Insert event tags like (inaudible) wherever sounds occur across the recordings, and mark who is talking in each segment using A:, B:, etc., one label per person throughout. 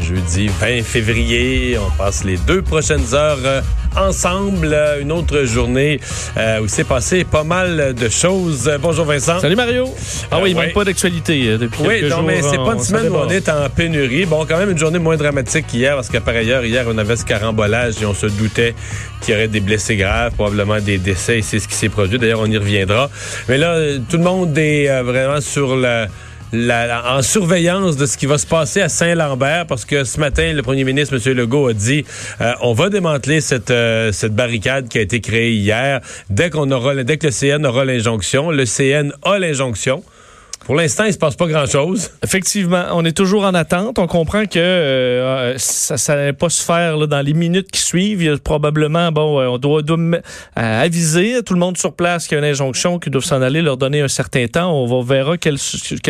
A: Jeudi 20 février, on passe les deux prochaines heures euh, ensemble. Euh, Une autre journée euh, où s'est passé pas mal de choses. Bonjour Vincent.
B: Salut Mario. Ah oui, il
A: ouais.
B: manque pas d'actualité depuis
A: Oui,
B: quelques
A: non,
B: jours.
A: mais c'est pas une semaine où on est en pénurie. Bon, quand même une journée moins dramatique qu'hier, parce que par ailleurs, hier, on avait ce carambolage et on se doutait qu'il y aurait des blessés graves, probablement des décès, et c'est ce qui s'est produit. D'ailleurs, on y reviendra. Mais là, tout le monde est vraiment sur la... la- en surveillance de ce qui va se passer à Saint-Lambert parce que ce matin, le premier ministre, M. Legault, a dit euh, on va démanteler cette, euh, cette barricade qui a été créée hier dès qu'on aura dès que le CN aura l'injonction. Le CN a l'injonction. Pour l'instant, il se passe pas grand-chose.
B: Effectivement, on est toujours en attente. On comprend que euh, ça n'allait pas se faire là, dans les minutes qui suivent. Il y a probablement, bon, euh, on doit, doit aviser tout le monde sur place qu'il y a une injonction, qu'ils doivent s'en aller, leur donner un certain temps. On verra quelle,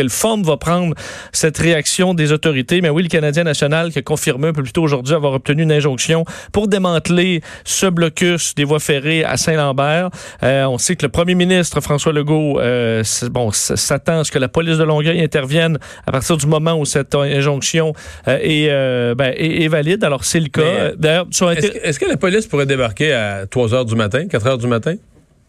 B: forme va prendre cette réaction des autorités. Mais oui, le Canadien national qui a confirmé un peu plus tôt aujourd'hui avoir obtenu une injonction pour démanteler ce blocus des voies ferrées à Saint-Lambert. Euh, on sait que le premier ministre François Legault, euh, bon, s'attend à ce que la police de Longueuil intervienne à partir du moment où cette injonction euh, est, euh, ben, est, est valide. Alors c'est le cas. D'ailleurs,
A: Est-ce
B: Inter-
A: que, la police pourrait débarquer à 3 h du matin, 4 h du matin?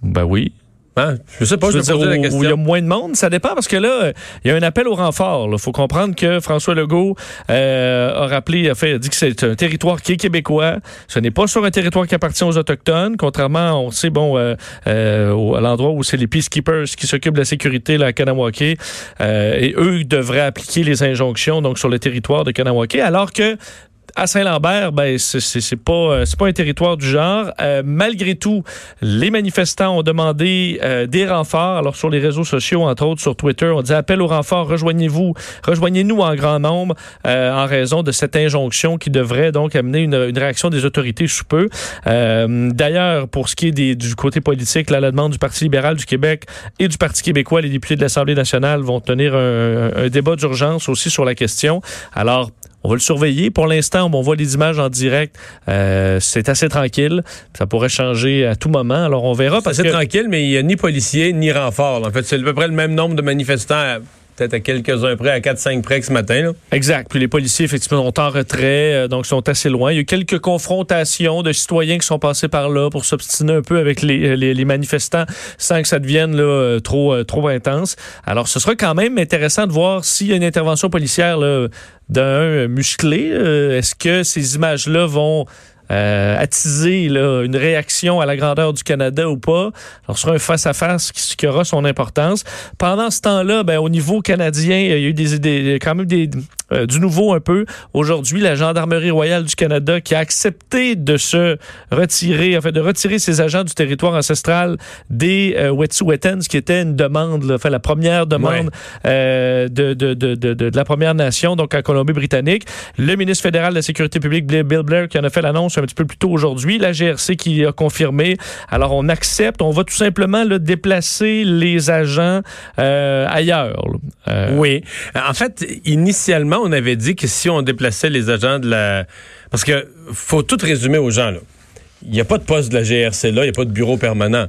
B: ben oui.
A: Hein? Je sais pas, je,
B: Je veux dire,
A: la
B: où-
A: question.
B: où il y a moins de monde, ça dépend parce que là, il y a un appel au renfort. Il faut comprendre que François Legault euh, a rappelé, a, fait, a dit que c'est un territoire qui est québécois. Ce n'est pas sur un territoire qui appartient aux autochtones, contrairement, on sait, bon, euh, euh, à l'endroit où c'est les peacekeepers qui s'occupent de la sécurité là, à Kanawake, euh, et eux devraient appliquer les injonctions donc sur le territoire de Kanawake, alors que à Saint-Lambert, ben c'est pas euh, c'est pas un territoire du genre. Euh, malgré tout, les manifestants ont demandé euh, des renforts. Alors sur les réseaux sociaux, entre autres sur Twitter, on dit appel au renfort. Rejoignez-vous, rejoignez-nous en grand nombre euh, en raison de cette injonction qui devrait donc amener une, une réaction des autorités sous peu. Euh, D'ailleurs, pour ce qui est des- du côté politique, là, la demande du Parti libéral du Québec et du Parti québécois, les députés de l'Assemblée nationale vont tenir un, un débat d'urgence aussi sur la question. Alors on va le surveiller. Pour l'instant, on voit les images en direct. Euh, c'est assez tranquille. Ça pourrait changer à tout moment. Alors, on verra.
A: C'est
B: que
A: tranquille, mais il n'y a ni policiers ni renforts. En fait, c'est à peu près le même nombre de manifestants, peut-être à quelques-uns près, à 4-5 près que ce matin. Là.
B: Exact. Puis les policiers, effectivement, sont en retrait, euh, donc sont assez loin. Il y a eu quelques confrontations de citoyens qui sont passés par là pour s'obstiner un peu avec les, les- les manifestants sans que ça devienne là, euh, trop, euh, trop intense. Alors, ce sera quand même intéressant de voir s'il y a une intervention policière d'un euh, musclé. Euh, Est-ce que ces images-là vont euh, attiser là, une réaction à la grandeur du Canada ou pas. Alors, ce sera un face-à-face qui, qui aura son importance. Pendant ce temps-là, ben, au niveau canadien, il y a eu des, des- quand même des, euh, du nouveau un peu. Aujourd'hui, la Gendarmerie royale du Canada qui a accepté de se retirer, en fait, de retirer ses agents du territoire ancestral des euh, Wet'suwet'en, ce qui était une demande, là, fait, la première demande euh, de, de, de, de, la Première Nation, donc en Colombie-Britannique. Le ministre fédéral de la Sécurité publique, Bill Bill Blair, qui en a fait l'annonce un petit peu plus tôt aujourd'hui. La GRC qui a confirmé. Alors, on accepte. On va tout simplement là, déplacer les agents euh, ailleurs. Euh,
A: Oui. En fait, initialement, on avait dit que si on déplaçait les agents de la... Parce que faut tout résumer aux gens. Il n'y a pas de poste de la GRC là, il n'y a pas de bureau permanent.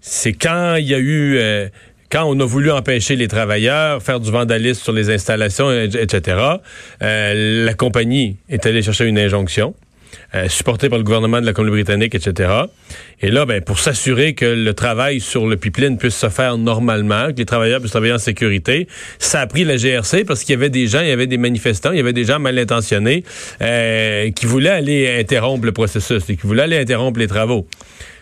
A: C'est quand il y a eu... euh, quand on a voulu empêcher les travailleurs, faire du vandalisme sur les installations, et- etc., la compagnie est allée chercher une injonction. Euh, supporté par le gouvernement de la Colombie-Britannique, etc. Et là, ben, pour s'assurer que le travail sur le pipeline puisse se faire normalement, que les travailleurs puissent travailler en sécurité, ça a pris la GRC parce qu'il y avait des gens, il y avait des manifestants, il y avait des gens mal intentionnés euh, qui voulaient aller interrompre le processus qui voulaient aller interrompre les travaux.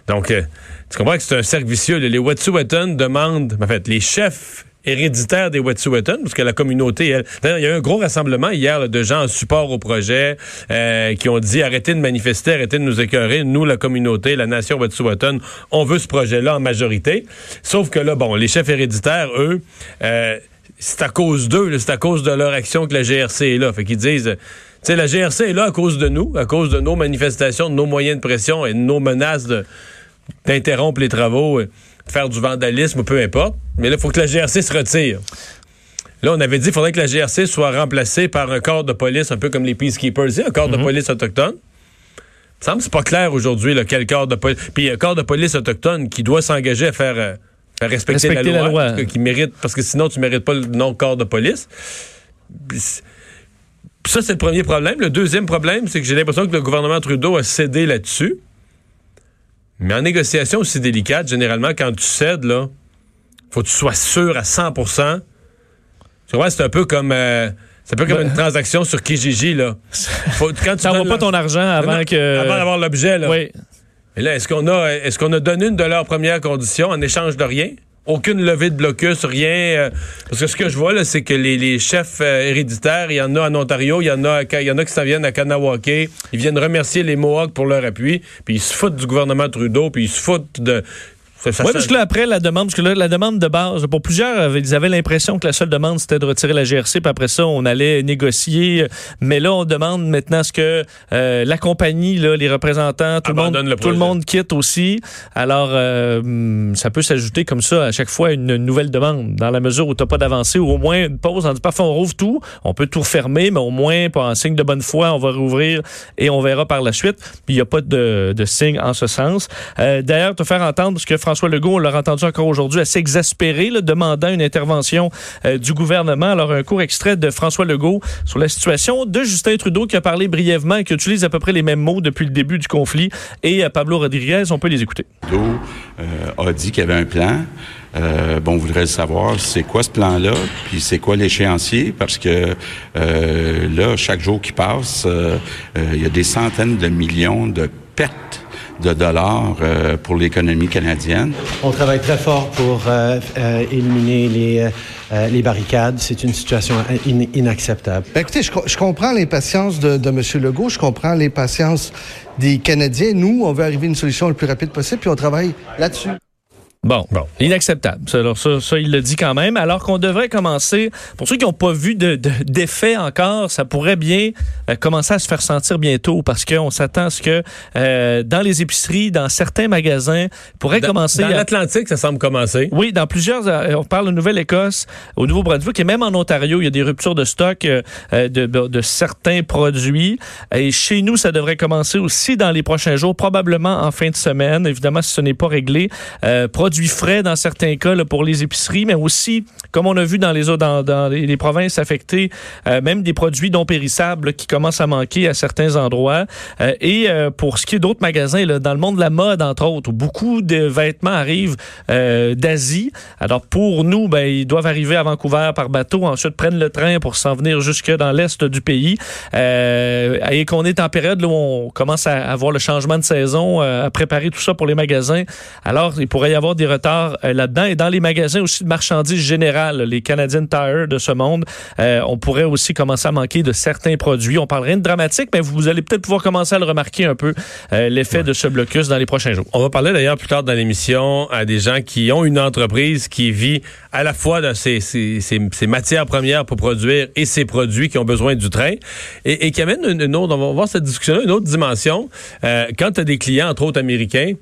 A: Donc, euh, tu comprends que c'est un cercle vicieux. Les Wet'suwet'en demandent, en fait, les chefs héréditaires des Wet'suwet'en, parce que la communauté, elle, il y a eu un gros rassemblement hier de gens en support au projet euh, qui ont dit arrêtez de manifester, arrêtez de nous écœurer. Nous, la communauté, la nation Wet'suwet'en, on veut ce projet-là en majorité. Sauf que là, bon, les chefs héréditaires, eux, euh, c'est à cause d'eux, c'est à cause de leur action que la GRC est là. Fait qu'ils disent tu sais, la GRC est là à cause de nous, à cause de nos manifestations, de nos moyens de pression et de nos menaces d'interrompre les travaux, faire du vandalisme, peu importe. Mais là, il faut que la GRC se retire. Là, on avait dit qu'il faudrait que la GRC soit remplacée par un corps de police, un peu comme les Peacekeepers, un corps de police autochtone. Il me semble que c'est pas clair aujourd'hui quel corps de police. Puis un corps de police autochtone qui doit s'engager à faire, euh, faire respecter, la loi, Parce, que, qui mérite, parce que sinon, tu mérites pas le nom corps de police. Ça, c'est le premier problème. Le deuxième problème, c'est que j'ai l'impression que le gouvernement Trudeau a cédé là-dessus. Mais en négociation aussi délicate, généralement, quand tu cèdes, là, faut que tu sois sûr à 100% Tu vois, c'est un peu comme... Euh, c'est un peu comme une transaction sur Kijiji, là. (laughs)
B: Faut, quand tu n'envoies pas ton argent avant que...
A: Avant d'avoir l'objet, là.
B: Oui.
A: Et là, est-ce qu'on a, est-ce qu'on a donné une de leurs premières conditions en échange de rien? Aucune levée de blocus, rien. Euh, parce que ce que je vois, c'est que les, chefs euh, héréditaires, il y en a en Ontario, il y en a, il y en a qui s'en viennent à Kanawake. Ils viennent remercier les Mohawks pour leur appui, puis ils se foutent du gouvernement Trudeau, puis ils se foutent de
B: oui, parce que là, après, la demande, parce que là, la demande de base, pour plusieurs, ils avaient l'impression que la seule demande, c'était de retirer la GRC, puis après ça, on allait négocier. Mais là, on demande maintenant ce que euh, la compagnie, là, les représentants, tout, le monde, tout le monde quitte aussi. Alors, euh, ça peut s'ajouter comme ça à chaque fois une nouvelle demande, dans la mesure où tu n'as pas d'avancée, ou au moins une pause. On dit parfois, on rouvre tout, on peut tout refermer, mais au moins, pour un signe de bonne foi, on va rouvrir et on verra par la suite. Puis il n'y a pas de, de signe en ce sens. Euh, D'ailleurs, te faire entendre ce que François Legault, on l'a entendu encore aujourd'hui, à s'exaspérer, demandant une intervention euh, du gouvernement. Alors, un court extrait de François Legault sur la situation de Justin Trudeau qui a parlé brièvement et qui utilise à peu près les mêmes mots depuis le début du conflit. Et euh, Pablo Rodriguez, on peut les écouter.
C: Trudeau euh, a dit qu'il y avait un plan. bon, on voudrait savoir c'est quoi ce plan-là, puis c'est quoi l'échéancier, parce que là, chaque jour qui passe, il y a des centaines de millions de pertes de dollars euh, pour l'économie canadienne.
D: On travaille très fort pour euh, euh, éliminer les, les barricades. C'est une situation inacceptable.
E: Ben, écoutez, je, je comprends l'impatience de, de M. Legault, je comprends l'impatience des Canadiens. Nous, on veut arriver à une solution le plus rapide possible, puis on travaille là-dessus.
B: Bon, bon, inacceptable. Alors ça, ça, il le dit quand même. Alors qu'on devrait commencer, pour ceux qui n'ont pas vu d'effet de, encore, ça pourrait bien euh, commencer à se faire sentir bientôt parce qu'on s'attend à ce que euh, dans les épiceries, dans certains magasins, pourrait commencer...
A: Dans l'Atlantique, ça semble commencer.
B: Oui, dans plusieurs... Euh, on parle de Nouvelle-Écosse, au Nouveau-Brunswick et même en Ontario, il y a des ruptures de stock de, de, certains produits. Et chez nous, ça devrait commencer aussi dans les prochains jours, probablement en fin de semaine. Évidemment, si ce n'est pas réglé produits frais dans certains cas pour les épiceries, mais aussi, comme on a vu dans les dans, dans les, provinces affectées, euh, même des produits non périssables qui commencent à manquer à certains endroits. Euh, et euh, pour ce qui est d'autres magasins, là, dans le monde de la mode, entre autres, où beaucoup de vêtements arrivent d'Asie. Alors pour nous, ben, ils doivent arriver à Vancouver par bateau, ensuite prennent le train pour s'en venir jusque dans l'est du pays. et qu'on est en période où on commence à avoir le changement de saison, à préparer tout ça pour les magasins. Alors, il pourrait y avoir des retards euh, là-dedans. Et dans les magasins aussi de marchandises générales, les Canadian Tire de ce monde, euh, on pourrait aussi commencer à manquer de certains produits. On parle rien de dramatique, mais vous allez peut-être pouvoir commencer à le remarquer un peu, euh, l'effet de ce blocus dans les prochains jours.
A: On va parler d'ailleurs plus tard dans l'émission à des gens qui ont une entreprise qui vit à la fois de ces, matières premières pour produire et ces produits qui ont besoin du train et, qui amène une, autre, on va voir cette discussion une autre dimension. quand tu as des clients, entre autres américains,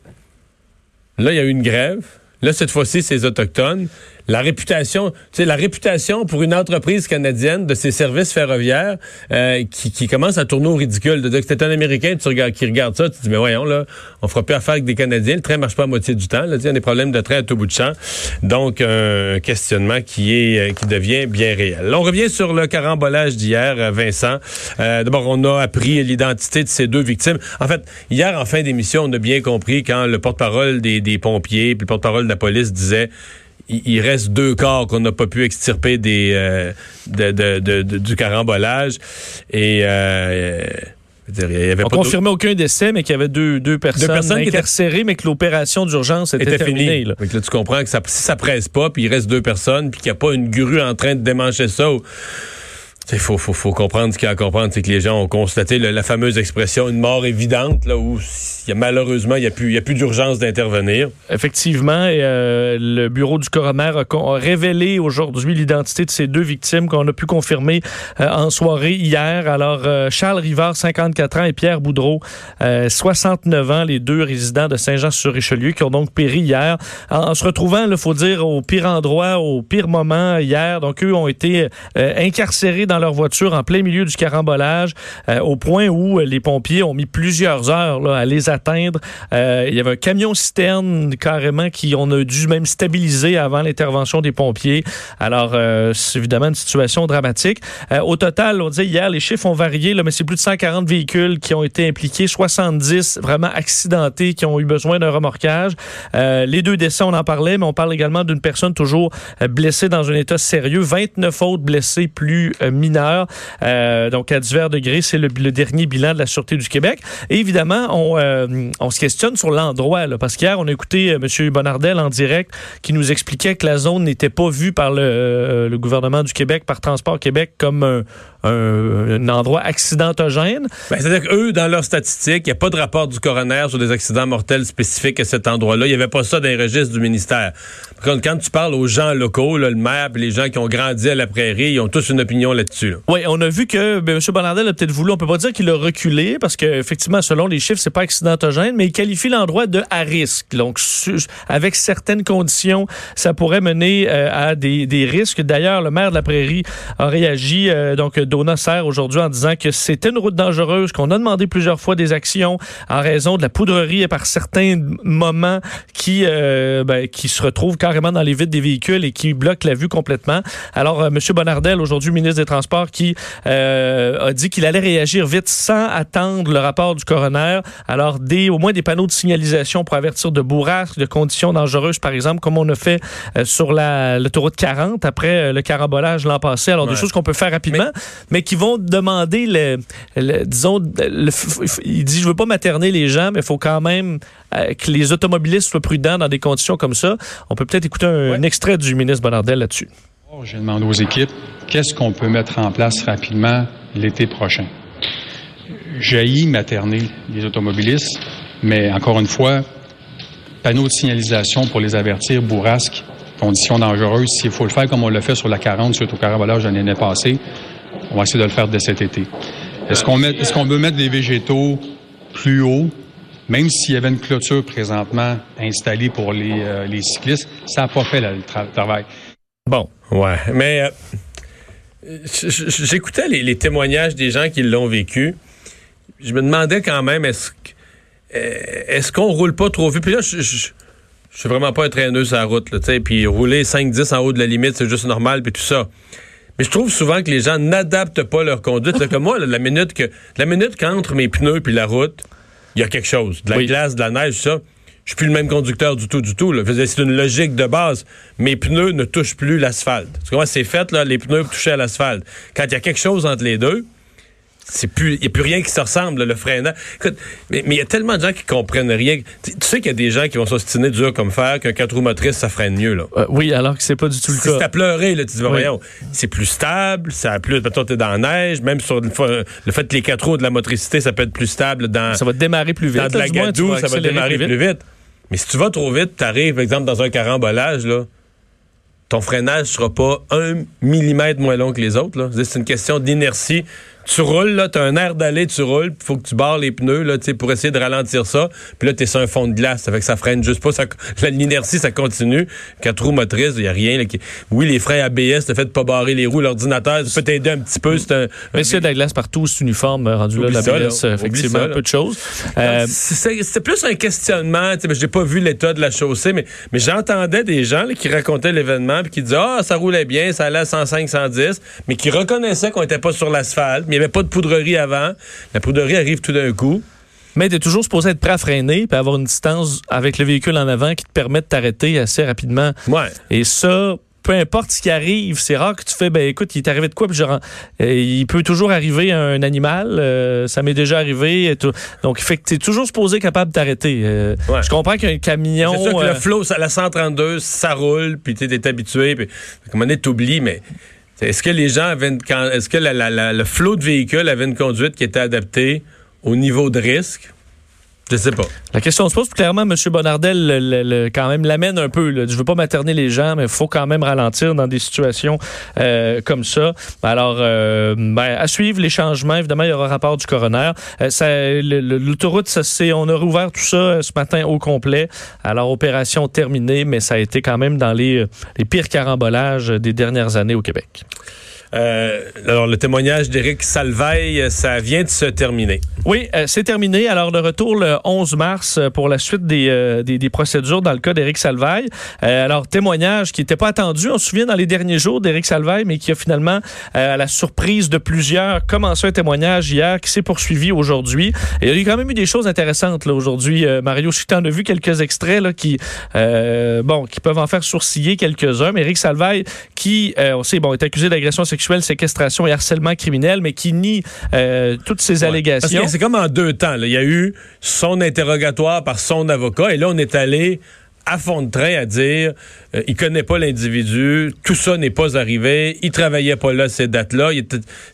A: Là, il y a eu une grève. Là, cette fois-ci, c'est les Autochtones. La réputation, c'est la réputation pour une entreprise canadienne de ses services ferroviaires euh, qui, qui commence à tourner au ridicule. De dire que c'est un Américain tu regardes, qui regarde ça, tu dis, mais voyons, là, on fera plus affaire avec des Canadiens. Le train marche pas à moitié du temps. Là, il y a des problèmes de train à tout bout de champ. Donc, un questionnement qui est euh, qui devient bien réel. On revient sur le carambolage d'hier, euh, Vincent. Euh, D'abord, on a appris l'identité de ces deux victimes. En fait, hier, en fin d'émission, on a bien compris quand le porte-parole des, des pompiers, puis le porte-parole de la police disait il reste deux corps qu'on n'a pas pu extirper des euh, de, de, de, du carambolage et euh,
B: Dire, il y avait
A: on
B: pas confirmait aucun décès, mais qu'il y avait deux, deux personnes,
A: deux personnes
B: incarcérées, étaient... mais que l'opération d'urgence était,
A: était
B: terminée.
A: Là. là. tu comprends que ça, si ça presse pas, puis il reste deux personnes, puis qu'il n'y a pas une grue en train de démancher ça. Ou... Il faut, faut, faut comprendre ce qu'il y a à comprendre, c'est que les gens ont constaté la fameuse expression une mort évidente, là où y a, malheureusement il n'y a plus, a plus d'urgence d'intervenir.
B: Effectivement, euh, le bureau du coroner a, a révélé aujourd'hui l'identité de ces deux victimes qu'on a pu confirmer euh, en soirée hier. Alors euh, Charles Rivard, 54 ans, et Pierre Boudreau, 69 ans, les deux résidents de Saint-Jean-sur-Richelieu, qui ont donc péri hier en, en se retrouvant, il faut dire, au pire endroit, au pire moment hier. Donc eux ont été incarcérés dans leur voiture en plein milieu du carambolage, euh, au point où les pompiers ont mis plusieurs heures à les atteindre. Euh, il y avait un camion citerne carrément qui on a dû même stabiliser avant l'intervention des pompiers. Alors euh, c'est évidemment une situation dramatique. Au total, on disait hier les chiffres ont varié, mais c'est plus de 140 véhicules qui ont été impliqués, 70 vraiment accidentés qui ont eu besoin d'un remorquage. Les deux décès, on en parlait, mais on parle également d'une personne toujours blessée dans un état sérieux, 29 autres blessés plus Euh, donc, à divers degrés, c'est le, dernier bilan de la Sûreté du Québec. Et évidemment, on, euh, se questionne sur l'endroit, parce qu'hier, on a écouté euh, M. Bonardel en direct qui nous expliquait que la zone n'était pas vue par le, gouvernement du Québec, par Transport Québec, comme un, endroit accidentogène.
A: Ben, C'est-à-dire qu'eux, dans leurs statistiques, il n'y a pas de rapport du coroner sur des accidents mortels spécifiques à cet endroit-là. Il n'y avait pas ça dans les registres du ministère. Quand, quand tu parles aux gens locaux, le maire les gens qui ont grandi à la prairie, ils ont tous une opinion là-dessus.
B: Oui, on a vu que ben, M. Bonardel a peut-être voulu, on peut pas dire qu'il a reculé, parce qu'effectivement, selon les chiffres, c'est pas accidentogène, mais il qualifie l'endroit de à risque. Donc, avec certaines conditions, ça pourrait mener euh, à des, des risques. D'ailleurs, le maire de la prairie a réagi, euh, donc Donna Serre, aujourd'hui, en disant que c'était une route dangereuse, qu'on a demandé plusieurs fois des actions en raison de la poudrerie et par certains moments qui, euh, ben, qui se retrouvent carrément dans les vides des véhicules et qui bloquent la vue complètement. Alors, M. Bonardel, aujourd'hui ministre des Transports, qui euh, a dit qu'il allait réagir vite sans attendre le rapport du coroner. Alors, des, au moins des panneaux de signalisation pour avertir de bourrasques, de conditions dangereuses, par exemple, comme on a fait euh, sur l'autoroute 40 après euh, le carambolage l'an passé. Alors, ouais. des choses qu'on peut faire rapidement, mais, mais qui vont demander, le, le disons, le, il dit, je veux pas materner les gens, mais il faut quand même euh, que les automobilistes soient prudents dans des conditions comme ça. On peut peut-être écouter un, ouais. un extrait du ministre Bonardel là-dessus.
F: J'ai demandé aux équipes qu'est-ce qu'on peut mettre en place rapidement l'été prochain? Jaillit materner les automobilistes, mais encore une fois, panneau de signalisation pour les avertir, bourrasques, conditions dangereuses. S'il faut le faire comme on l'a fait sur la 40, sur au carambolage l'année passée, on va essayer de le faire dès cet été. Est-ce qu'on met, est-ce qu'on veut mettre des végétaux plus haut? Même s'il y avait une clôture présentement installée pour les, euh, les cyclistes, ça n'a pas fait le tra travail.
A: Bon, ouais, mais euh, j'écoutais les, les, témoignages des gens qui l'ont vécu. Je me demandais quand même, est-ce est-ce qu'on roule pas trop vite? Puis là, je, je, je suis vraiment pas un traîneux sur la route, là, puis rouler 5-10 en haut de la limite, c'est juste normal, puis tout ça. Mais je trouve souvent que les gens n'adaptent pas leur conduite. Là, comme moi, là, la minute que la minute qu'entre mes pneus puis la route, il y a quelque chose. De la oui. glace, de la neige, ça je suis plus le même conducteur du tout, du tout. C'est une logique de base. Mes pneus ne touchent plus l'asphalte. Tu vois, c'est fait, là, les pneus touchaient à l'asphalte. Quand il y a quelque chose entre les deux, c'est plus, il n'y a plus rien qui se ressemble, là, le freinage. Écoute, mais il y a tellement de gens qui comprennent rien. Tu, tu sais qu'il y a des gens qui vont s'ostiner dur comme fer qu'un 4 roues motrices, ça freine mieux, là.
B: Euh, oui, alors que c'est pas du tout le cas.
A: C'est à pleurer, là. Tu dis, oui. voyons, c'est plus stable, ça a plus, mettons, t'es dans la neige, même sur le, le, fait que les 4 roues de la motricité, ça peut être plus stable dans.
B: Ça va démarrer plus vite.
A: Dans de la gadoue, ça va démarrer plus vite. plus vite. Mais si tu vas trop vite, tu arrives, par exemple, dans un carambolage, là, ton freinage sera pas un millimètre moins long que les autres. C'est une question d'inertie. Tu roules, là, t'as un air d'aller, tu roules, il faut que tu barres les pneus, là, pour essayer de ralentir ça. Puis là, t'es sur un fond de glace, ça fait que ça freine juste pas, ça, (laughs) l'inertie, ça continue. Quatre roues motrices, il y a rien, là, qui... Oui, les freins ABS, le fait de pas barrer les roues, l'ordinateur, ça peut t'aider un petit peu, c'est un...
B: Mais s'il y a de la glace partout, c'est uniforme, euh, rendu là, l'ABS,
A: là.
B: effectivement,
A: ça,
B: peu de choses. Euh,
A: C'est plus un questionnement. tu sais, J'ai pas vu l'état de la chaussée, mais, mais j'entendais des gens là, qui racontaient l'événement puis qui disaient Ah, ça roulait bien, ça allait à 105, 110, mais qui reconnaissaient qu'on était pas sur l'asphalte, mais n'y avait pas de poudrerie avant. La poudrerie arrive tout d'un coup.
B: Mais tu es toujours supposé être prêt à freiner puis avoir une distance avec le véhicule en avant qui te permet de t'arrêter assez rapidement.
A: Ouais.
B: Et ça, peu importe ce qui arrive, c'est rare que tu fais, ben écoute, il est arrivé de quoi, puis genre, euh, il peut toujours arriver à un animal, euh, ça m'est déjà arrivé. et tout. Donc, fait que tu es toujours supposé capable de t'arrêter. Euh,
A: Ouais.
B: Je comprends qu'un camion...
A: C'est sûr que
B: euh,
A: le flow, la 132, ça roule, puis tu es habitué, puis à un moment donné, t'oublies, mais est-ce que les gens avaient une, quand- est-ce que le flot de véhicules avait une conduite qui était adaptée au niveau de risque? Je sais pas.
B: La question se pose, clairement, M. Bonardel, le- le- le- quand même, l'amène un peu. Là. Je veux pas materner les gens, mais il faut quand même ralentir dans des situations euh, comme ça. Alors, euh, ben, à suivre les changements. Évidemment, il y aura un rapport du coroner. Euh, L'autoroute, ça, c'est, on a rouvert tout ça euh, ce matin au complet. Alors, opération terminée, mais ça a été quand même dans les, euh, les pires carambolages des dernières années au Québec.
A: Euh, alors, le témoignage d'Éric Salveille, ça vient de se terminer.
B: Oui, euh, c'est terminé. Alors, le retour le 11 mars euh, pour la suite des, des, procédures dans le cas d'Éric Salvaille. Euh, alors, témoignage qui n'était pas attendu, on se souvient, dans les derniers jours d'Éric Salvaille, mais qui a finalement, à la surprise de plusieurs, commencé un témoignage hier qui s'est poursuivi aujourd'hui. Il y a quand même eu des choses intéressantes là aujourd'hui. Mario, je t'en ai vu quelques extraits qui, bon, qui peuvent en faire sourciller quelques-uns. Mais Éric Salvaille, qui, on sait, bon, est accusé d'agression sexuelle, séquestration et harcèlement criminel, mais qui nie euh, toutes ces allégations.
A: c'est comme en deux temps. là. Il y a eu son interrogatoire par son avocat, et là, on est allé à fond de train à dire euh, il connaît pas l'individu, tout ça n'est pas arrivé, il travaillait pas là ces dates-là.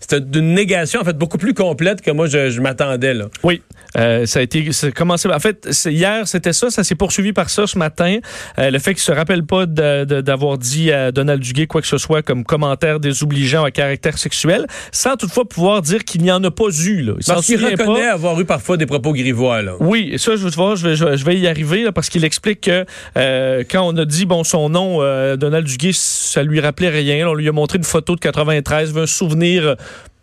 A: C'était une négation en fait beaucoup plus complète que moi je, je m'attendais là.
B: Oui, euh, ça a été ça a commencé. En fait, hier c'était ça, ça s'est poursuivi par ça ce matin. Euh, le fait qu'il se rappelle pas d'avoir dit à Donald Duguay quoi que ce soit comme commentaire désobligeant à caractère sexuel, sans toutefois pouvoir dire qu'il n'y en a pas eu. Là. Il
A: Parce qu'il
B: pas.
A: reconnaît avoir eu parfois des propos grivois là.
B: Oui, ça, je, vais- je, vais, je vais- je vais y arriver là, parce qu'il explique que euh, quand on a dit bon son nom, euh, Donald Duguay, ça lui rappelait rien. On lui a montré une photo de 93, veut un souvenir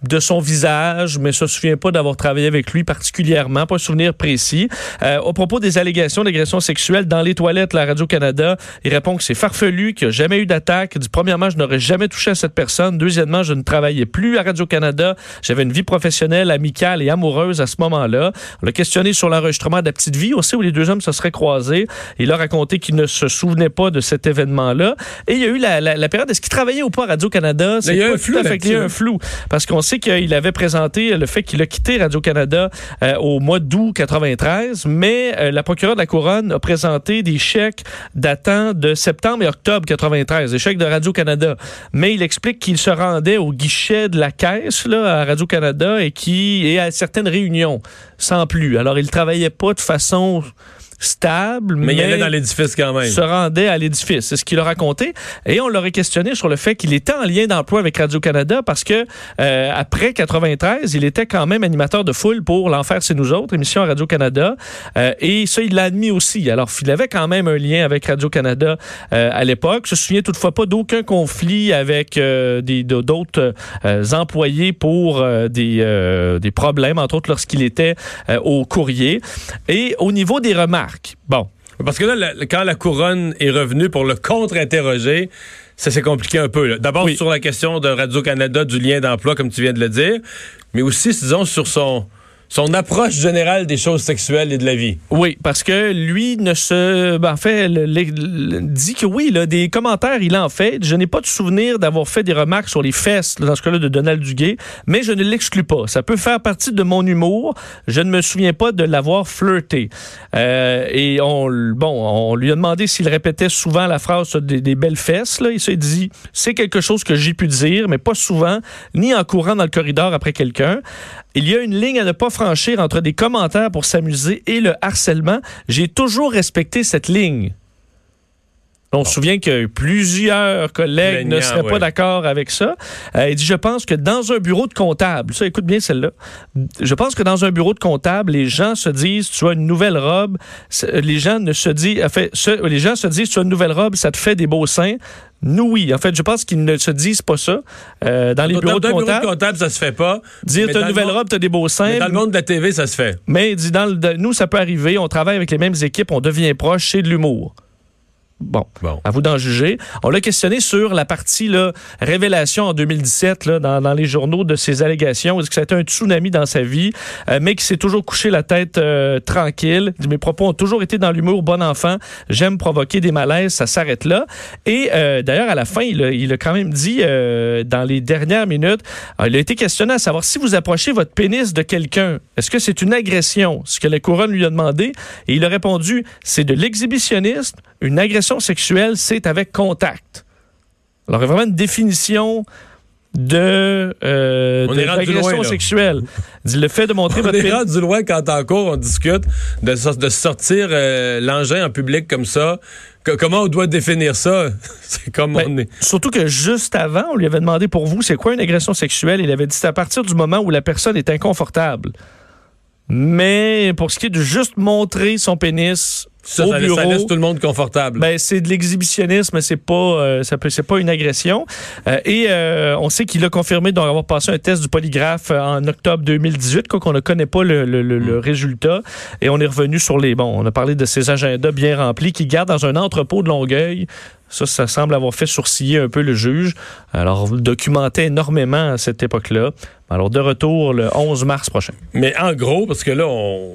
B: de son visage, mais se souvient pas d'avoir travaillé avec lui particulièrement, pas un souvenir précis. Euh, au propos des allégations d'agression sexuelle dans les toilettes, la Radio-Canada, il répond que c'est farfelu, qu'il n'y a jamais eu d'attaque. Dit, premièrement, je n'aurais jamais touché à cette personne. Deuxièmement, je ne travaillais plus à Radio-Canada. J'avais une vie professionnelle, amicale et amoureuse à ce moment-là. On l'a questionné sur l'enregistrement de la petite vie aussi, où les deux hommes se seraient croisés. Il a raconté qu'il ne se souvenait pas de cet événement-là. Et il y a eu la, la- la période, est-ce qu'il travaillait ou pas à Radio-Canada?
A: il y a un flou
B: fait il y a un flou. Parce qu'on qu'il avait présenté le fait qu'il a quitté Radio-Canada euh, au mois d'août 93, mais euh, la procureure de la Couronne a présenté des chèques datant de septembre et octobre 93, des chèques de Radio-Canada. Mais il explique qu'il se rendait au guichet de la caisse là, à Radio-Canada et qui et à certaines réunions, sans plus. Alors, il travaillait pas de façon stable,
A: Mais, il allait dans l'édifice quand même.
B: se rendait à l'édifice. C'est ce qu'il a raconté. Et on l'aurait questionné sur le fait qu'il était en lien d'emploi avec Radio-Canada parce que euh, après 93, il était quand même animateur de foule pour L'Enfer, c'est nous autres, émission à Radio-Canada. Euh, et ça, il l'a admis aussi. Alors, il avait quand même un lien avec Radio-Canada euh, à l'époque. Je me souviens toutefois pas d'aucun conflit avec euh, des- d'autres euh, employés pour euh, des, euh, des problèmes, entre autres lorsqu'il était euh, au courrier. Et au niveau des remarques, bon,
A: Parce que là, quand la couronne est revenue pour le contre-interroger, ça s'est compliqué un peu. D'abord
B: Oui.
A: sur la question de Radio-Canada, du lien d'emploi, comme tu viens de le dire, mais aussi, disons, sur son, son approche générale des choses sexuelles et de la vie.
B: Oui, parce que lui ne se. Ben, en fait, le- dit que oui, là, des commentaires, il en fait. Je n'ai pas de souvenir d'avoir fait des remarques sur les fesses, dans ce cas-là, de Donald Duguay, mais je ne l'exclus pas. Ça peut faire partie de mon humour. Je ne me souviens pas de l'avoir flirté. Euh, et on, bon, on lui a demandé s'il répétait souvent la phrase des, des belles fesses. Là. Il s'est dit c'est quelque chose que j'ai pu dire, mais pas souvent, ni en courant dans le corridor après quelqu'un. Il y a une ligne à ne pas franchir entre des commentaires pour s'amuser et le harcèlement. J'ai toujours respecté cette ligne. On se souvient que plusieurs collègues ne seraient pas d'accord avec ça. Euh, il dit, je pense que dans un bureau de comptable, ça écoute bien celle-là, je pense que dans un bureau de comptable, les gens se disent, tu as une nouvelle robe, C'est- les gens ne se disent, fait, les gens se disent, tu as une nouvelle robe, ça te fait des beaux seins. Nous, oui. En fait, je pense qu'ils ne se disent pas ça. Euh, dans les bureaux de
A: bureau
B: comptable,
A: de comptable, ça se fait pas.
B: dire,
A: Mais
B: tu as
A: dans
B: une
A: le
B: nouvelle
A: monde-
B: robe, tu as des beaux seins.
A: Dans le monde de la TV, ça se fait.
B: Mais dit, dans le- nous, ça peut arriver. On travaille avec les mêmes équipes, on devient proche, c'est de l'humour. Bon,
A: Bon.
B: à vous d'en juger. On l'a questionné sur la partie là, révélation en 2017 là, dans, dans les journaux de ses allégations. Dit que ça a été un tsunami dans sa vie, euh, mais qu'il s'est toujours couché la tête euh, tranquille. Il dit, mes propos ont toujours été dans l'humour, bon enfant. J'aime provoquer des malaises, ça s'arrête là. Et euh, d'ailleurs, à la fin, il a, il a quand même dit, dans les dernières minutes, euh, il a été questionné à savoir si vous approchez votre pénis de quelqu'un, est-ce que c'est une agression? Ce que la couronne lui a demandé. Et il a répondu, c'est de l'exhibitionnisme. Une agression sexuelle, c'est avec contact. Alors, il y a vraiment une définition de, euh,
A: On
B: de sexuelle. Le fait de montrer (laughs)
A: On
B: votre
A: est rendu loin quand en cours, on discute de, sor- de sortir euh, l'engin en public comme ça. Que- comment on doit définir ça? (laughs) C'est comme
B: Ben,
A: on est.
B: Surtout que juste avant, on lui avait demandé pour vous, c'est quoi une agression sexuelle? Il avait dit c'est à partir du moment où la personne est inconfortable. Mais pour ce qui est de juste montrer son pénis
A: Ça,
B: au
A: ça,
B: bureau,
A: ça laisse tout le monde confortable.
B: ben, c'est de l'exhibitionnisme, c'est pas, euh, ça peut, c'est pas une agression. Euh, et euh, on sait qu'il a confirmé d'avoir passé un test du polygraphe en octobre 2018, quoi qu'on ne connaît pas le, le- le- le résultat. Et on est revenu sur les, bon, on a parlé de ses agendas bien remplis qu'il garde dans un entrepôt de Longueuil. Ça, ça semble avoir fait sourciller un peu le juge. Alors, vous le documentez énormément à cette époque-là. Alors, de retour le 11 mars prochain.
A: Mais en gros, parce que là, on...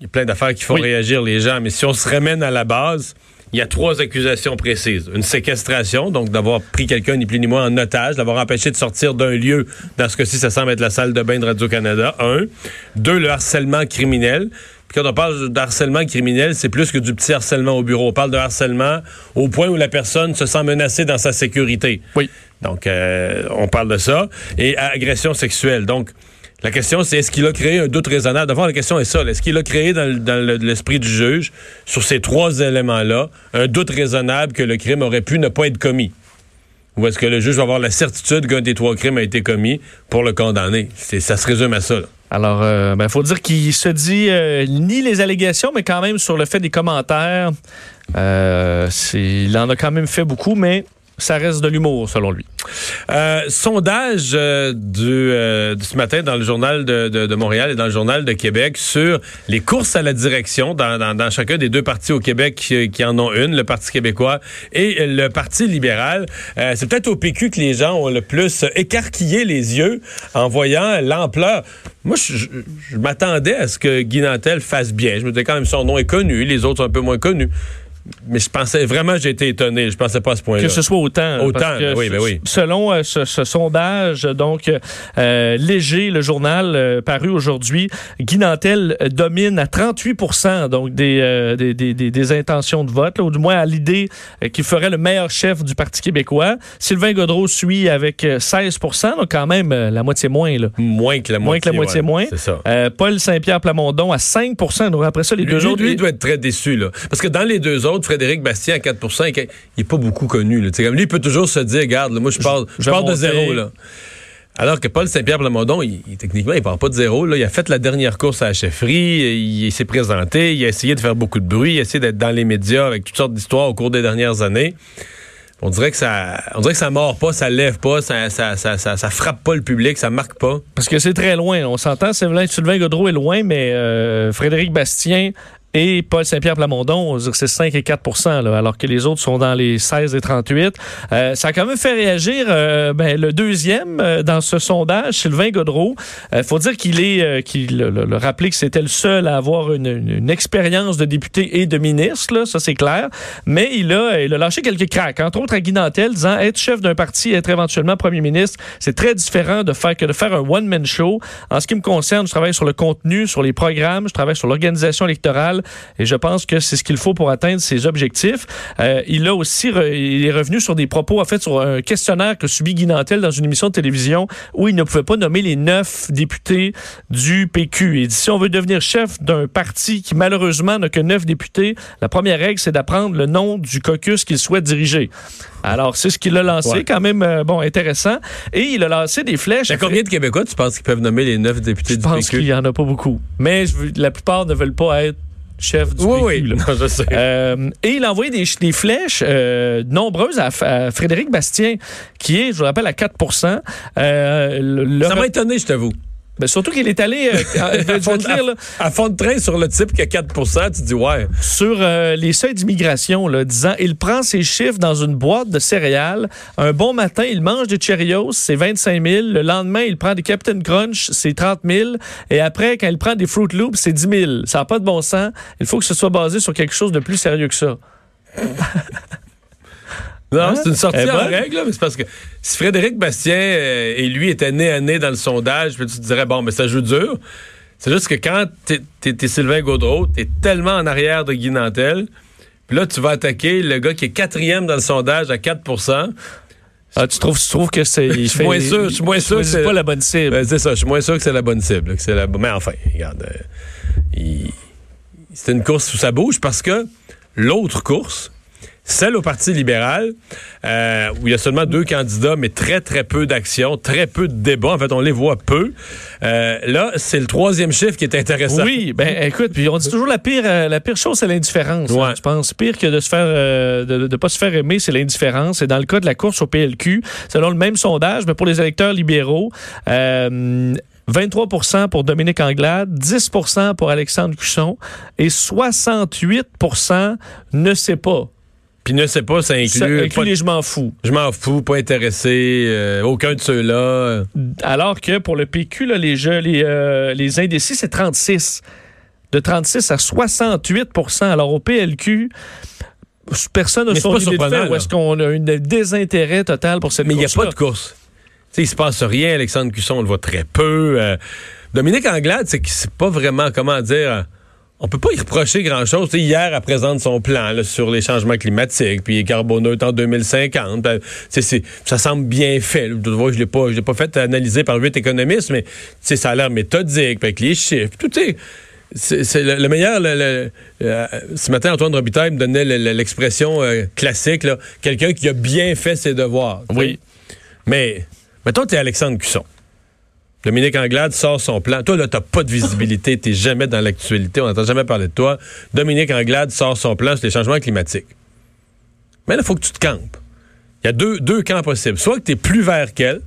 A: il y a plein d'affaires qui font
B: Oui.
A: réagir les gens, mais si on se ramène à la base, il y a trois accusations précises. Une séquestration, donc d'avoir pris quelqu'un ni plus ni moins en otage, d'avoir empêché de sortir d'un lieu, dans ce cas-ci, ça semble être la salle de bain de Radio-Canada, un. Deux, le harcèlement criminel. Puis quand on parle de harcèlement criminel, c'est plus que du petit harcèlement au bureau. On parle de harcèlement au point où la personne se sent menacée dans sa sécurité.
B: Oui.
A: Donc, euh, on parle de ça. Et agression sexuelle. Donc, la question, c'est est-ce qu'il a créé un doute raisonnable? D'abord, la question est ça. Est-ce qu'il a créé dans, le- dans le- l'esprit du juge, sur ces trois éléments-là, un doute raisonnable que le crime aurait pu ne pas être commis? Ou est-ce que le juge va avoir la certitude qu'un des trois crimes a été commis pour le condamner? Ça se résume à ça. là.
B: Alors, il ben, faut dire qu'il se dit euh, ni les allégations, mais quand même sur le fait des commentaires, euh, il en a quand même fait beaucoup, mais ça reste de l'humour, selon lui.
A: Euh, sondage euh, du, euh, de ce matin dans le journal de, Montréal et dans le journal de Québec sur les courses à la direction dans, chacun des deux partis au Québec qui, en ont une, le Parti québécois et le Parti libéral. Euh, C'est peut-être au PQ que les gens ont le plus écarquillé les yeux en voyant l'ampleur. Moi, je m'attendais à ce que Guy Nantel fasse bien. Je me disais quand même son nom est connu, les autres sont un peu moins connus. Mais je pensais vraiment, j'ai été étonné. Je pensais pas à ce point-là.
B: Que ce soit autant.
A: Autant,
B: que
A: ben oui, ben oui.
B: Selon euh, ce, ce sondage, donc euh, léger, le journal euh, paru aujourd'hui, Guy Nantel euh, domine à 38 donc des, euh, des, des, des- des intentions de vote, là, ou du moins à l'idée euh, qu'il ferait le meilleur chef du Parti québécois. Sylvain Godreau suit avec euh, 16% donc quand même euh, la moitié moins. Là.
A: Moins que la
B: Moins
A: moitié.
B: que la moitié
A: ouais.
B: moins.
A: C'est ça.
B: Euh, Paul Saint-Pierre Plamondon à 5 donc après ça, les deux
A: Lui,
B: autres...
A: lui, il doit être très déçu, là. Parce que dans les deux autres, Frédéric Bastien à 4 il n'est pas beaucoup connu, là. Comme lui, il peut toujours se dire, regarde, là, moi, je pars de zéro, là. Alors que Paul Saint-Pierre Plamondon, il, il- techniquement, il part pas de zéro. Là. Il a fait la dernière course à la chefferie, il, il s'est présenté, il a essayé de faire beaucoup de bruit, il a essayé d'être dans les médias avec toutes sortes d'histoires au cours des dernières années. On dirait que ça, on dirait que ça mord pas, ça lève pas, ça, ça, ça, ça, ça frappe pas le public, ça marque pas.
B: Parce que c'est très loin. On s'entend, Sylvain, Sylvain Godreau est loin, mais euh, Frédéric Bastien et Paul Saint-Pierre Plamondon, que c'est 5 et 4 là, alors que les autres sont dans les 16 et 38. Euh, ça a quand même fait réagir euh, ben, le deuxième euh, dans ce sondage, Sylvain Godreau. Il faut dire qu'il est, euh, qu'il le, le- le rappeler que c'était le seul à avoir une, une- expérience de député et de ministre, là, ça c'est clair. Mais il a, il a lâché quelques cracks, entre autres à Guy disant être chef d'un parti, être éventuellement premier ministre, c'est très différent de faire que de faire un one-man show. En ce qui me concerne, je travaille sur le contenu, sur les programmes, je travaille sur l'organisation électorale. Et je pense que c'est ce qu'il faut pour atteindre ses objectifs. Euh, il a aussi, re- il est revenu sur des propos, en fait, sur un questionnaire que subit Guy Nantel dans une émission de télévision où il ne pouvait pas nommer les neuf députés du PQ. Il dit, si on veut devenir chef d'un parti qui malheureusement n'a que neuf députés, la première règle, c'est d'apprendre le nom du caucus qu'il souhaite diriger. Alors, c'est ce qu'il a lancé,
A: Ouais.
B: quand même, euh, bon, intéressant. Et il a lancé des flèches.
A: Il y a combien de Québécois, tu penses, qui peuvent nommer les neuf députés
B: Je
A: du
B: pense
A: PQ?
B: qu'il y en a pas beaucoup. Mais je la plupart ne veulent pas être chef du
A: Oui,
B: PQ.
A: oui. Non, je sais.
B: Euh, et il a envoyé des, des flèches euh, nombreuses à, à Frédéric Bastien, qui est, je vous rappelle, à 4 euh, le-
A: Ça m'a étonné, je t'avoue.
B: Ben, Surtout qu'il est allé, euh, (laughs) dire, là,
A: À fond de train sur le type qui a 4% tu dis, ouais.
B: sur euh, les seuils d'immigration, là, disant il prend ses chiffres dans une boîte de céréales. Un bon matin, il mange des Cheerios, c'est 25 000. Le lendemain, il prend des Captain Crunch, c'est 30 000. Et après, quand il prend des Fruit Loops, c'est 10 000. Ça n'a pas de bon sens. Il faut que ce soit basé sur quelque chose de plus sérieux que ça. (laughs)
A: Non,
B: Hein?
A: c'est une sortie
B: Eh
A: en
B: ben.
A: règle, c'est parce que si Frédéric Bastien euh, et lui étaient nez à nez dans le sondage, puis tu te dirais, bon, mais ça joue dur. C'est juste que quand t'es, t'es Sylvain Gaudreau, t'es tellement en arrière de Guy Nantel, puis là, tu vas attaquer le gars qui est quatrième dans le sondage à 4
B: Ah, tu, trouves, tu trouves que c'est. (laughs)
A: Je suis moins sûr, je suis moins sûr que
B: C'est
A: c'est-
B: pas la bonne cible.
A: Ben, c'est ça, je suis moins sûr que c'est la bonne cible. que c'est la... Mais enfin, regarde, euh, il- c'est une course où ça bouge parce que l'autre course, celle au Parti libéral, euh, où il y a seulement deux candidats, mais très, très peu d'action, très peu de débats. En fait, on les voit peu. Euh, là, c'est le troisième chiffre qui est intéressant.
B: Oui, ben écoute, puis on dit toujours la pire, euh, la pire chose, c'est l'indifférence. hein,
A: Ouais.
B: je pense pire que de se faire, euh, de, de pas se faire aimer, c'est l'indifférence. Et dans le cas de la course au PLQ, selon le même sondage, mais pour les électeurs libéraux. Euh, 23% pour Dominique Anglade, 10% pour Alexandre Cusson et 68% ne sait pas.
A: Puis ne sais pas, ça inclut...
B: Ça inclut
A: pas-
B: les je m'en fous.
A: Je m'en fous, pas intéressé, euh, aucun de ceux-là.
B: Alors que pour le PQ, là, les, jeux, les, euh, les indécis, c'est 36. De 36 à 68% Alors au PLQ, personne n'a son
A: pas
B: idée de faire est-ce qu'on a un désintérêt total pour cette
A: Mais il n'y a pas de course. Tu sais, il se passe rien. Alexandre Cusson, on le voit très peu. Euh, Dominique Anglade, c'est qu'il sait pas vraiment comment dire. On peut pas y reprocher grand-chose. Tu hier, elle présente son plan là, sur les changements climatiques, puis carboneutre en 2050. Ben, tu c'est- ça semble bien fait. là. Je vois, je l'ai pas, je l'ai pas fait analyser par huit économistes, mais tu ça a l'air méthodique, puis avec les chiffres. Tout est. C'est le, le meilleur. le- le- euh, ce matin, Antoine Robitaille me donnait le- le- l'expression euh, classique, quelqu'un qui a bien fait ses devoirs. tu.
B: Oui.
A: Mais, mettons, t'es Alexandre Cusson. Dominique Anglade sort son plan. Toi, là, t'as pas de visibilité. T'es jamais dans l'actualité. On n'entend jamais parler de toi. Dominique Anglade sort son plan sur les changements climatiques. Mais là, il faut que tu te campes. Il y a deux, deux camps possibles. Soit que tu es plus vert qu'elle,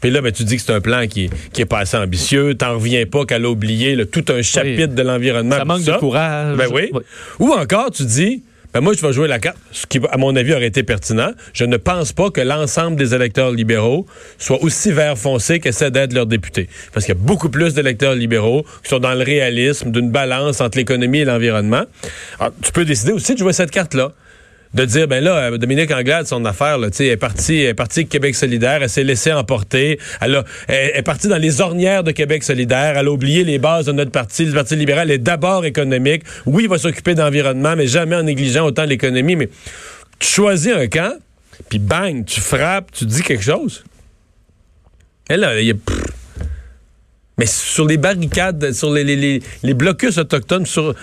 A: puis là, ben, tu dis que c'est un plan qui, qui est pas assez ambitieux, t'en reviens pas qu'elle a oublié là, tout un chapitre de l'environnement.
B: Ça manque de courage.
A: Ben oui.
B: Oui.
A: Ou encore, tu dis, ben moi, je vais jouer la carte, ce qui, à mon avis, aurait été pertinent. Je ne pense pas que l'ensemble des électeurs libéraux soient aussi vert foncé qu'essaient d'être leurs députés. Parce qu'il y a beaucoup plus d'électeurs libéraux qui sont dans le réalisme d'une balance entre l'économie et l'environnement. Alors, tu peux décider aussi de jouer cette carte-là de dire ben là euh, Dominique Anglade son affaire là tu sais elle est partie elle est partie Québec solidaire elle s'est laissée emporter. Elle, a- elle est partie dans les ornières de Québec solidaire. Elle a oublié les bases de notre parti. Le parti libéral est d'abord économique. Oui il va s'occuper d'environnement mais jamais en négligeant autant l'économie. Mais tu choisis un camp puis bang tu frappes tu dis quelque chose. Et là il y a mais sur les barricades sur les, les blocus autochtones sur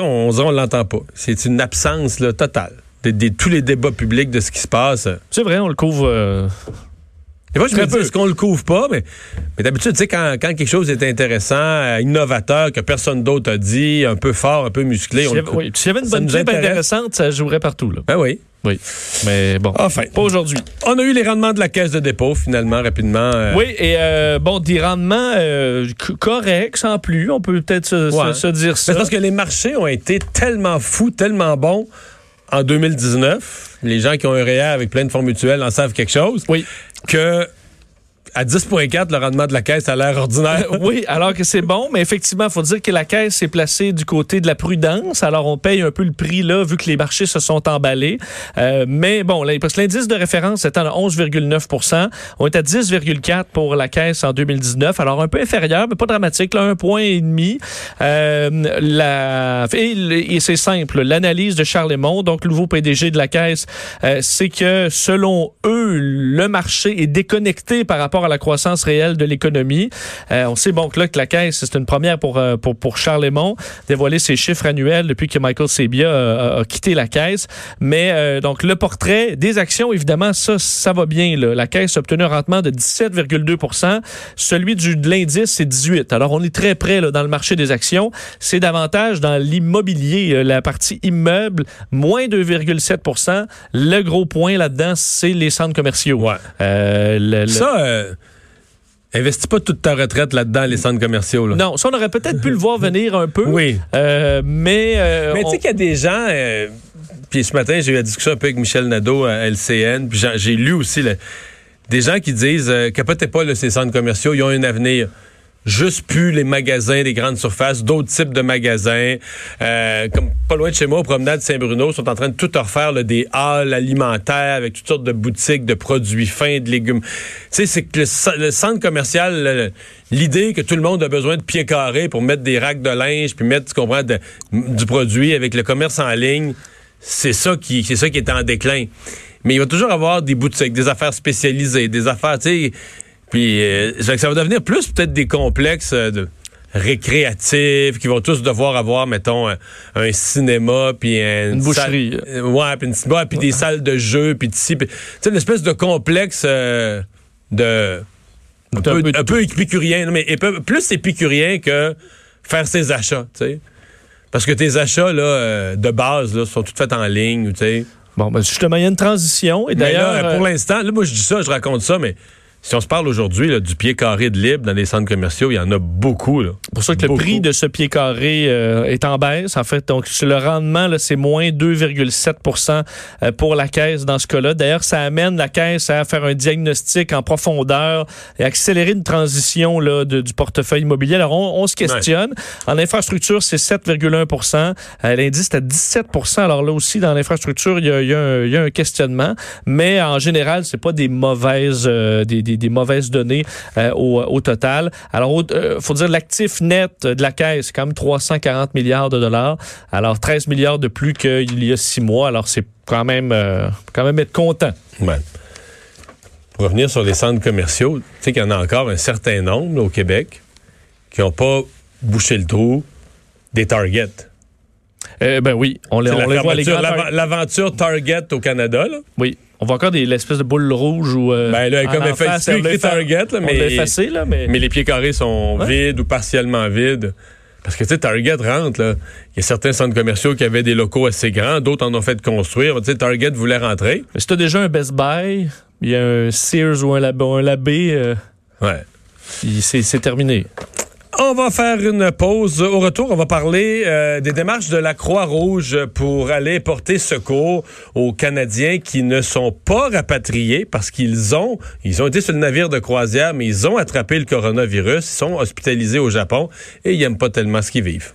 A: on dirait l'entend pas. C'est une absence totale de, de tous les débats publics de ce qui se passe.
B: C'est vrai, on le couvre. euh,
A: Et moi, je me dis, est-ce qu'on le couvre pas? Mais, mais d'habitude, tu sais, quand, quand quelque chose est intéressant, euh, innovateur, que personne d'autre a dit, un peu fort, un peu musclé,
B: avait,
A: couvre.
B: oui, s'il y avait une bonne clip intéressante, ça jouerait partout. Là.
A: Ben oui.
B: Oui. Mais bon.
A: Enfin.
B: Pas aujourd'hui.
A: On a eu les rendements de la caisse de dépôt, finalement, rapidement. euh,
B: Oui, et euh, bon, des rendements euh, corrects, sans plus. On peut peut-être se, se-
A: Ouais.
B: se dire ça.
A: C'est parce que les marchés ont été tellement fous, tellement bons en 2019. Les gens qui ont un REER avec plein de fonds mutuels en savent quelque chose.
B: Oui.
A: Que à 10,4, le rendement de la caisse a l'air ordinaire. (laughs)
B: oui, alors que c'est bon, mais effectivement, il faut dire que la caisse est placée du côté de la prudence. Alors, on paye un peu le prix là, vu que les marchés se sont emballés. Euh, mais bon, là, parce que l'indice de référence est à 11,9% On est à 10,4 pour la caisse en 2019. Alors, un peu inférieur, mais pas dramatique, un point et demi. Euh, et, c'est simple, l'analyse de Charles donc le nouveau PDG de la caisse, euh, c'est que selon eux, le marché est déconnecté par rapport à la croissance réelle de l'économie. Euh, on sait bon que là que la caisse, c'est une première pour, euh, pour, pour Charlemont, dévoiler ses chiffres annuels depuis que Michael Sebia a, a quitté la caisse. Mais euh, donc le portrait des actions, évidemment, ça, ça va bien. Là. La caisse a obtenu un rendement de 17,2% Celui du, de l'indice, c'est 18 Alors on est très près là, dans le marché des actions. C'est davantage dans l'immobilier, la partie immeuble, moins 2,7% Le gros point là-dedans, c'est les centres commerciaux.
A: Ouais.
B: Euh, le, le...
A: Ça, euh, investis pas toute ta retraite là-dedans, les centres commerciaux. Là.
B: Non, ça, on aurait peut-être pu le voir venir un peu.
A: Oui.
B: Euh, mais. euh,
A: Mais tu
B: on-
A: sais qu'il y a des gens. euh, puis ce matin, j'ai eu la discussion un peu avec Michel Nadeau à LCN. Puis j'ai- lu aussi là, des gens qui disent euh, capotez pas là, ces centres commerciaux, ils ont un avenir. Juste plus les magasins, les grandes surfaces, d'autres types de magasins. Euh, comme pas loin de chez moi, au promenade Saint-Bruno, sont en train de tout refaire des halls alimentaires avec toutes sortes de boutiques de produits fins, de légumes. Tu sais, c'est que le, ce- le centre commercial, l'idée que tout le monde a besoin de pieds carrés pour mettre des racks de linge, puis mettre, tu comprends, du produit avec le commerce en ligne, c'est ça qui, c'est ça qui est en déclin. Mais il va toujours avoir des boutiques, des affaires spécialisées, des affaires, tu sais. Puis euh, ça ça va devenir plus peut-être des complexes euh, de récréatifs qui vont tous devoir avoir, mettons, un, un cinéma, puis un-
B: Une boucherie.
A: salle- euh, ouais, puis une- ouais, puis des salles de jeux, puis de ci, puis- tu sais, une espèce de complexe euh, de... Un peu,
B: peu de
A: un peu épicurien, non, mais plus épicurien que faire ses achats, tu sais. Parce que tes achats là, euh, de base là, sont tous faits en ligne, tu sais.
B: Bon, ben, justement, il y a une transition. Et d'ailleurs.
A: là, pour
B: euh,
A: l'instant, là, moi, je dis ça, je raconte ça, mais si on se parle aujourd'hui du pied carré de libre dans les centres commerciaux, il y en a beaucoup. Là.
B: pour ça que le prix de ce pied carré euh, est en baisse. En fait, donc le rendement, c'est moins 2,7 euh, pour la caisse dans ce cas-là. D'ailleurs, ça amène la caisse à faire un diagnostic en profondeur et accélérer une transition là, de- du portefeuille immobilier. Alors, on, on se questionne. En infrastructure, c'est 7,1 euh, L'indice est à 17% Alors là aussi, dans l'infrastructure, il y a, y un, il y a un questionnement. Mais en général, c'est pas des mauvaises, euh, des, des- des mauvaises données euh, au, au total. Alors, il faut dire l'actif net de la caisse, c'est quand même 340 milliards de dollars. Alors, 13 milliards de plus qu'il y a six mois. Alors, c'est quand même, euh, quand même être content.
A: Ouais. Pour revenir sur les centres commerciaux, tu sais qu'il y en a encore un certain nombre au Québec qui n'ont pas bouché le trou des Target.
B: Euh, ben oui, on les, on les voit les
A: L'aventure Target au Canada, là.
B: Oui. On voit encore des l'espèce de boule rouge ou euh,
A: Ben là, comme
B: face,
A: effet, c'est
B: on
A: écrit Target, là, mais-
B: l'a effacé là, mais,
A: Mais les pieds carrés sont
B: Ouais.
A: vides ou partiellement vides. Parce que, tu sais, Target rentre, là. Il y a certains centres commerciaux qui avaient des locaux assez grands, d'autres en ont fait construire. Tu sais, Target voulait rentrer.
B: mais si t'as déjà un Best Buy, il y a un Sears ou un Lab- un Labé, euh,
A: Ouais.
B: c'est terminé.
A: On va faire une pause. Au retour, on va parler euh, des démarches de la Croix-Rouge pour aller porter secours aux Canadiens qui ne sont pas rapatriés parce qu'ils ont, ils ont été sur le navire de croisière, mais ils ont attrapé le coronavirus, ils sont hospitalisés au Japon et ils n'aiment pas tellement ce qu'ils vivent.